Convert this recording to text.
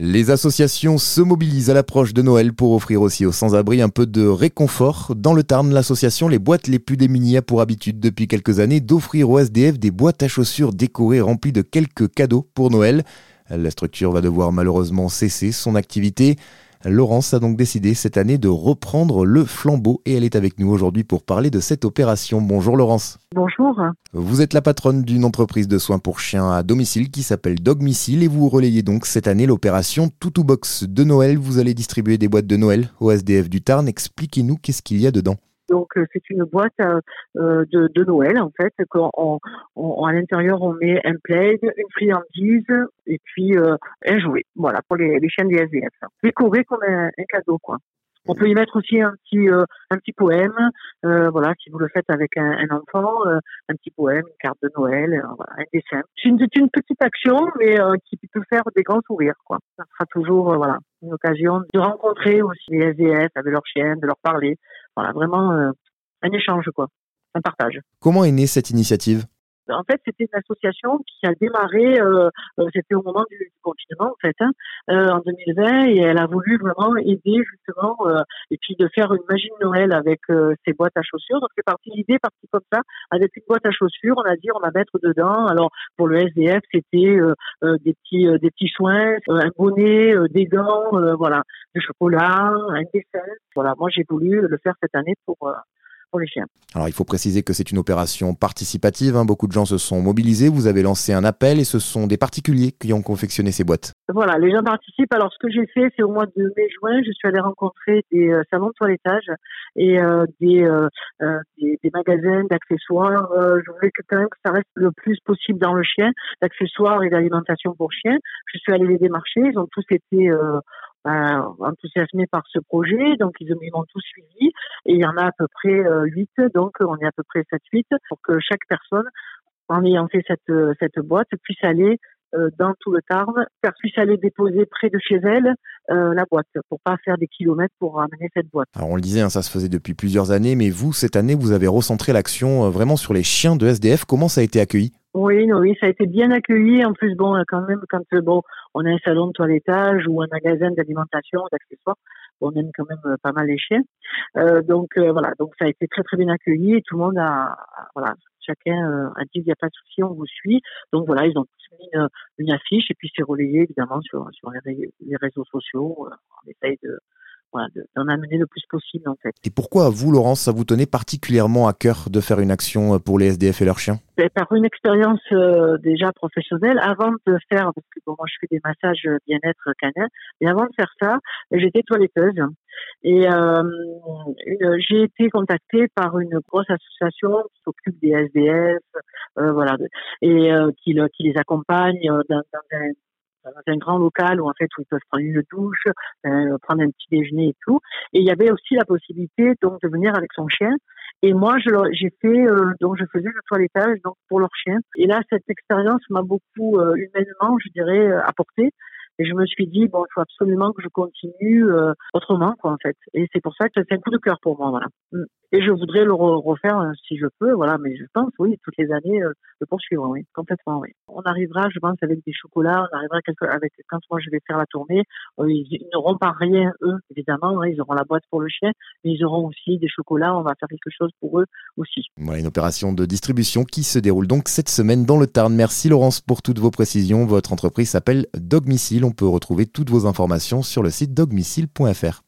Les associations se mobilisent à l'approche de Noël pour offrir aussi aux sans-abri un peu de réconfort. Dans le Tarn, l'association Les Boîtes les plus démunies a pour habitude depuis quelques années d'offrir aux SDF des boîtes à chaussures décorées remplies de quelques cadeaux pour Noël. La structure va devoir malheureusement cesser son activité. Laurence a donc décidé cette année de reprendre le flambeau et elle est avec nous aujourd'hui pour parler de cette opération. Bonjour Laurence. Bonjour. Vous êtes la patronne d'une entreprise de soins pour chiens à domicile qui s'appelle Dogmicile et vous relayez donc cette année l'opération Toutou Box de Noël. Vous allez distribuer des boîtes de Noël au SDF du Tarn. Expliquez-nous qu'est-ce qu'il y a dedans. Donc euh, c'est une boîte euh, euh, de, de, Noël en fait. Quand on, à l'intérieur on met un plaid, une friandise et puis un jouet. Voilà pour les, les chiens des SDF. Décoré comme un, cadeau quoi. On peut y mettre aussi un petit un petit poème, voilà, si vous le faites avec un, un enfant, un petit poème, une carte de Noël, voilà, un dessin. C'est une, une, petite action, mais qui peut faire des grands sourires, quoi. Ça sera toujours, voilà, une occasion de rencontrer aussi les SDF avec leurs chiens, de leur parler, voilà, vraiment euh, un échange, quoi, un partage. Comment est née cette initiative? En fait, c'était une association qui a démarré, euh, euh, c'était au moment du, confinement, en fait, hein, en 2020, et elle a voulu vraiment aider, justement, et puis de faire une magie de Noël avec ces boîtes à chaussures. Donc, c'est parti, l'idée partie comme ça, avec une boîte à chaussures, on a dit, on va mettre dedans. Alors, pour le SDF, c'était des petits des petits soins, un bonnet, des gants, voilà, du chocolat, un dessin. Voilà, moi, j'ai voulu le faire cette année pour pour les chiens. Alors il faut préciser que c'est une opération participative, hein. beaucoup de gens se sont mobilisés, vous avez lancé un appel et ce sont des particuliers qui ont confectionné ces boîtes. Voilà, les gens participent. Alors ce que j'ai fait, c'est au mois de mai-juin, je suis allée rencontrer des euh, salons de toilettage et euh, des, euh, des, des, magasins d'accessoires. je voulais que quand même que ça reste le plus possible dans le chien, d'accessoires et d'alimentation pour chiens. Je suis allée les démarcher, ils ont tous été ben, enthousiasmés par ce projet, donc ils, m'ont tous suivi et il y en a à peu près 8, euh, donc on est à peu près 7-8 pour que chaque personne, en ayant fait cette, euh, cette boîte, puisse aller euh, dans tout le Tarn, puisse aller déposer près de chez elle la boîte, pour pas faire des kilomètres pour ramener cette boîte. Alors on le disait, hein, ça se faisait depuis plusieurs années, mais vous, cette année, vous avez recentré l'action vraiment sur les chiens de SDF. Comment ça a été accueilli? Oui, oui, ça a été bien accueilli. En plus, bon, quand même, quand bon, on a un salon de toilettage ou un magasin d'alimentation, d'accessoires, on aime quand même euh, pas mal les chiens. Euh, donc euh, voilà, donc ça a été très très bien accueilli et tout le monde a, voilà, chacun a dit il n'y a pas de souci, on vous suit. Donc voilà, ils ont tous mis une, affiche et puis c'est relayé évidemment sur, sur les, les réseaux sociaux. on essaye de d'en amener le plus possible en fait. Et pourquoi vous, Laurence, ça vous tenait particulièrement à cœur de faire une action euh, pour les SDF et leurs chiens? Ben, Par une expérience euh, déjà professionnelle, avant de faire, parce que bon, moi je fais des massages bien-être canin, et avant de faire ça, j'étais toiletteuse. Et euh, j'ai été contactée par une grosse association qui s'occupe des SDF, euh, voilà, et euh, qui, qui les accompagne dans, dans un dans un grand local où en fait où ils peuvent prendre une douche, euh, prendre un petit déjeuner et tout. Et il y avait aussi la possibilité donc de venir avec son chien. Et moi, j'ai fait euh, donc je faisais le toilettage donc pour leur chien. Et là, cette expérience m'a beaucoup euh, humainement, je dirais, apporté. Et je me suis dit bon, il faut absolument que je continue autrement quoi en fait. Et c'est pour ça que c'est un coup de cœur pour moi voilà. Et je voudrais le refaire euh, si je peux, voilà. Mais je pense, oui, toutes les années, euh, le poursuivre, oui, complètement, oui. On arrivera, je pense, avec des chocolats, on arrivera quelque, avec quand moi je vais faire la tournée, euh, ils, n'auront pas rien eux, évidemment. Hein, ils auront la boîte pour le chien, mais ils auront aussi des chocolats. On va faire quelque chose pour eux aussi. Voilà une opération de distribution qui se déroule donc cette semaine dans le Tarn. Merci Laurence pour toutes vos précisions. Votre entreprise s'appelle Dogmicile. On peut retrouver toutes vos informations sur le site dogmicile.fr.